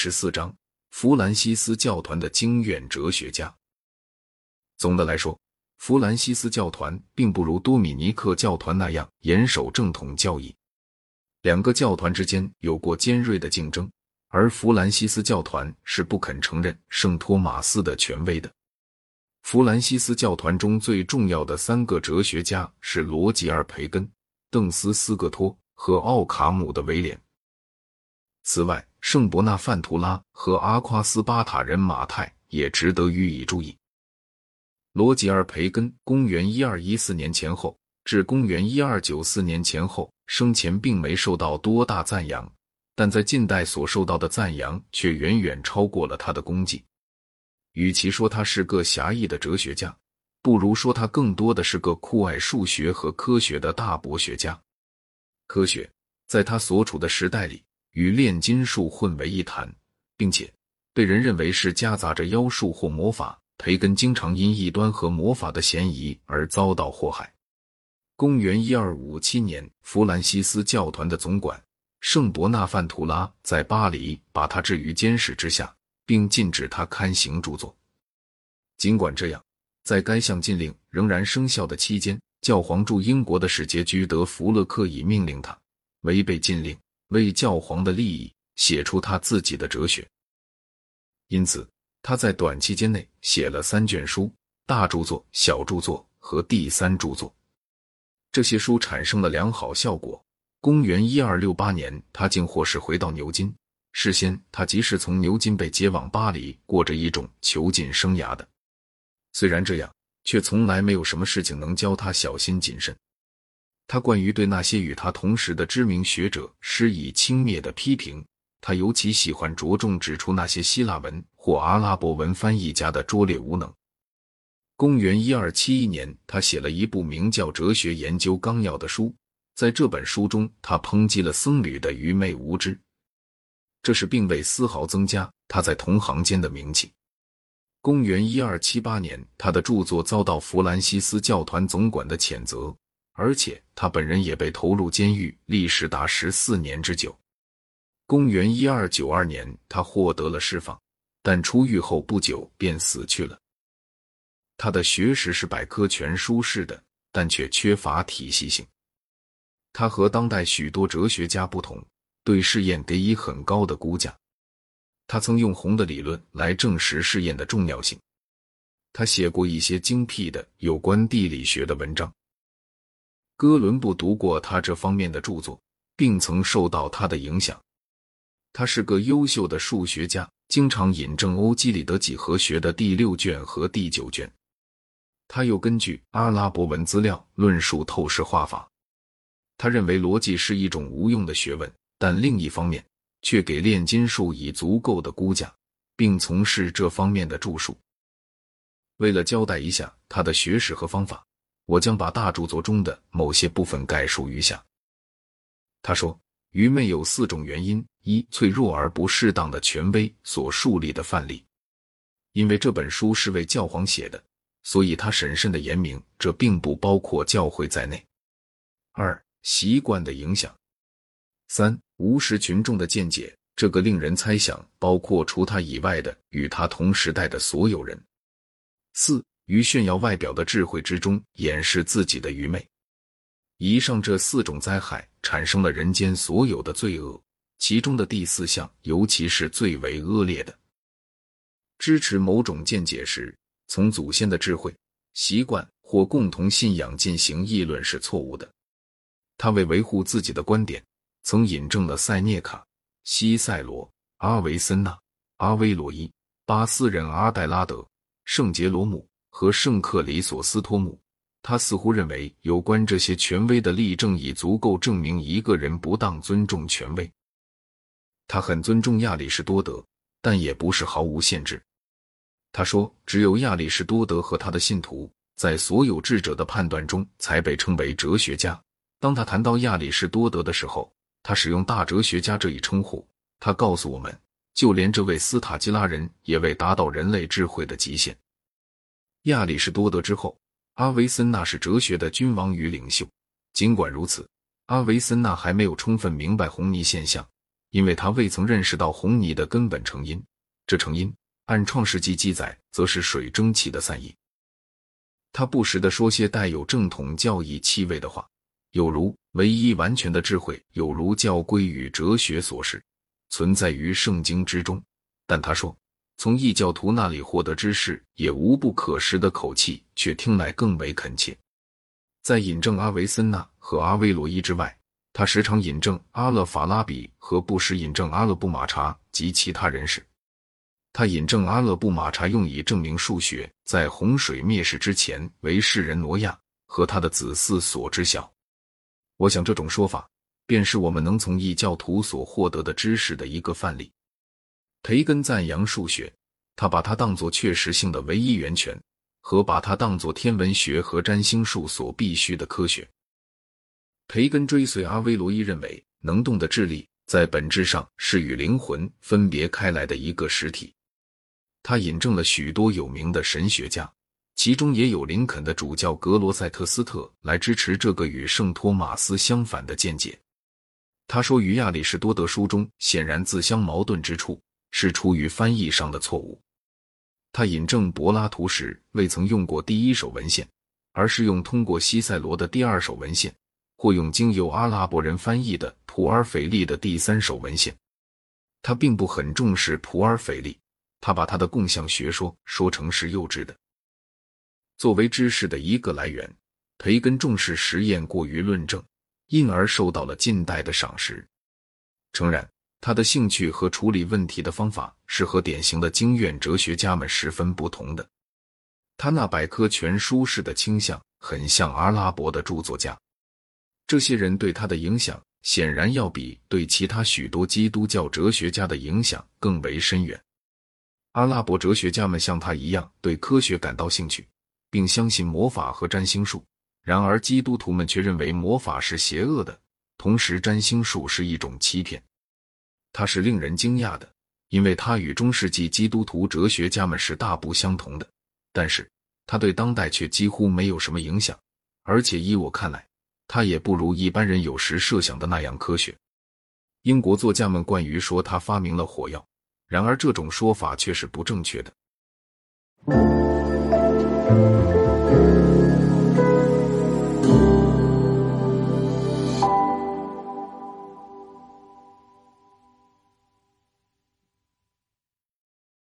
十四章：弗兰西斯教团的经验哲学家。总的来说，弗兰西斯教团并不如多米尼克教团那样严守正统教义，两个教团之间有过尖锐的竞争，而弗兰西斯教团是不肯承认圣托马斯的权威的。弗兰西斯教团中最重要的三个哲学家是罗吉尔·培根、邓斯·斯格托和奥卡姆的威廉。此外，圣伯纳范图拉和阿夸斯巴塔人马泰也值得予以注意。罗吉尔·培根（公元一二一四年前后至公元一二九四年前后）生前并没受到多大赞扬，但在近代所受到的赞扬却远远超过了他的功绩。与其说他是个狭义的哲学家，不如说他更多的是个酷爱数学和科学的大博学家。科学在他所处的时代里。与炼金术混为一谈，并且被人认为是夹杂着妖术或魔法。培根经常因异端和魔法的嫌疑而遭到祸害。公元一二五七年，弗兰西斯教团的总管圣伯纳范图拉在巴黎把他置于监视之下，并禁止他刊行著作。尽管这样，在该项禁令仍然生效的期间，教皇驻英国的使节居德弗勒克已命令他违背禁令。为教皇的利益写出他自己的哲学，因此他在短期间内写了三卷书：大著作、小著作和第三著作。这些书产生了良好效果。公元一二六八年，他竟获释回到牛津。事先，他即是从牛津被接往巴黎，过着一种囚禁生涯的。虽然这样，却从来没有什么事情能教他小心谨慎。他关于对那些与他同时的知名学者施以轻蔑的批评，他尤其喜欢着重指出那些希腊文或阿拉伯文翻译家的拙劣无能。公元一二七一年，他写了一部名叫《哲学研究纲要》的书，在这本书中，他抨击了僧侣的愚昧无知，这是并未丝毫增加他在同行间的名气。公元一二七八年，他的著作遭到弗兰西斯教团总管的谴责。而且他本人也被投入监狱，历时达十四年之久。公元一二九二年，他获得了释放，但出狱后不久便死去了。他的学识是百科全书式的，但却缺乏体系性。他和当代许多哲学家不同，对试验给予很高的估价。他曾用红的理论来证实试验的重要性。他写过一些精辟的有关地理学的文章。哥伦布读过他这方面的著作，并曾受到他的影响。他是个优秀的数学家，经常引证欧几里得几何学的第六卷和第九卷。他又根据阿拉伯文资料论述透视画法。他认为逻辑是一种无用的学问，但另一方面却给炼金术以足够的估价，并从事这方面的著述。为了交代一下他的学识和方法。我将把大著作中的某些部分概述于下。他说：“愚昧有四种原因：一、脆弱而不适当的权威所树立的范例。因为这本书是为教皇写的，所以他审慎的言明，这并不包括教会在内。二、习惯的影响。三、无视群众的见解，这个令人猜想包括除他以外的与他同时代的所有人。四。”于炫耀外表的智慧之中掩饰自己的愚昧，以上这四种灾害产生了人间所有的罪恶，其中的第四项尤其是最为恶劣的。支持某种见解时，从祖先的智慧、习惯或共同信仰进行议论是错误的。他为维护自己的观点，曾引证了塞涅卡、西塞罗、阿维森纳、阿威罗伊、巴斯人阿黛拉德、圣杰罗姆。和圣克里索斯托姆，他似乎认为有关这些权威的例证已足够证明一个人不当尊重权威。他很尊重亚里士多德，但也不是毫无限制。他说，只有亚里士多德和他的信徒在所有智者的判断中才被称为哲学家。当他谈到亚里士多德的时候，他使用“大哲学家”这一称呼。他告诉我们，就连这位斯塔基拉人也未达到人类智慧的极限。亚里士多德之后，阿维森纳是哲学的君王与领袖。尽管如此，阿维森纳还没有充分明白红泥现象，因为他未曾认识到红泥的根本成因。这成因按《创世纪》记载，则是水蒸气的散逸。他不时地说些带有正统教义气味的话，有如唯一完全的智慧，有如教规与哲学所示，存在于圣经之中。但他说，从异教徒那里获得知识也无不可识的口气，却听来更为恳切。在引证阿维森纳和阿维罗伊之外，他时常引证阿勒法拉比和不时引证阿勒布马查及其他人士。他引证阿勒布马查用以证明数学在洪水灭世之前为世人挪亚和他的子嗣所知晓。我想这种说法便是我们能从异教徒所获得的知识的一个范例。培根赞扬数学，他把它当作确实性的唯一源泉，和把它当作天文学和占星术所必须的科学。培根追随阿威罗伊，认为能动的智力在本质上是与灵魂分别开来的一个实体。他引证了许多有名的神学家，其中也有林肯的主教格罗塞特斯特来支持这个与圣托马斯相反的见解。他说，与亚里士多德书中显然自相矛盾之处。是出于翻译上的错误。他引证柏拉图时未曾用过第一手文献，而是用通过西塞罗的第二手文献，或用经由阿拉伯人翻译的普尔斐利的第三手文献。他并不很重视普尔斐利，他把他的共相学说说成是幼稚的。作为知识的一个来源，培根重视实验过于论证，因而受到了近代的赏识。诚然。他的兴趣和处理问题的方法是和典型的经院哲学家们十分不同的。他那百科全书式的倾向很像阿拉伯的著作家，这些人对他的影响显然要比对其他许多基督教哲学家的影响更为深远。阿拉伯哲学家们像他一样对科学感到兴趣，并相信魔法和占星术；然而基督徒们却认为魔法是邪恶的，同时占星术是一种欺骗。他是令人惊讶的，因为他与中世纪基督徒哲学家们是大不相同的。但是他对当代却几乎没有什么影响，而且依我看来，他也不如一般人有时设想的那样科学。英国作家们惯于说他发明了火药，然而这种说法却是不正确的。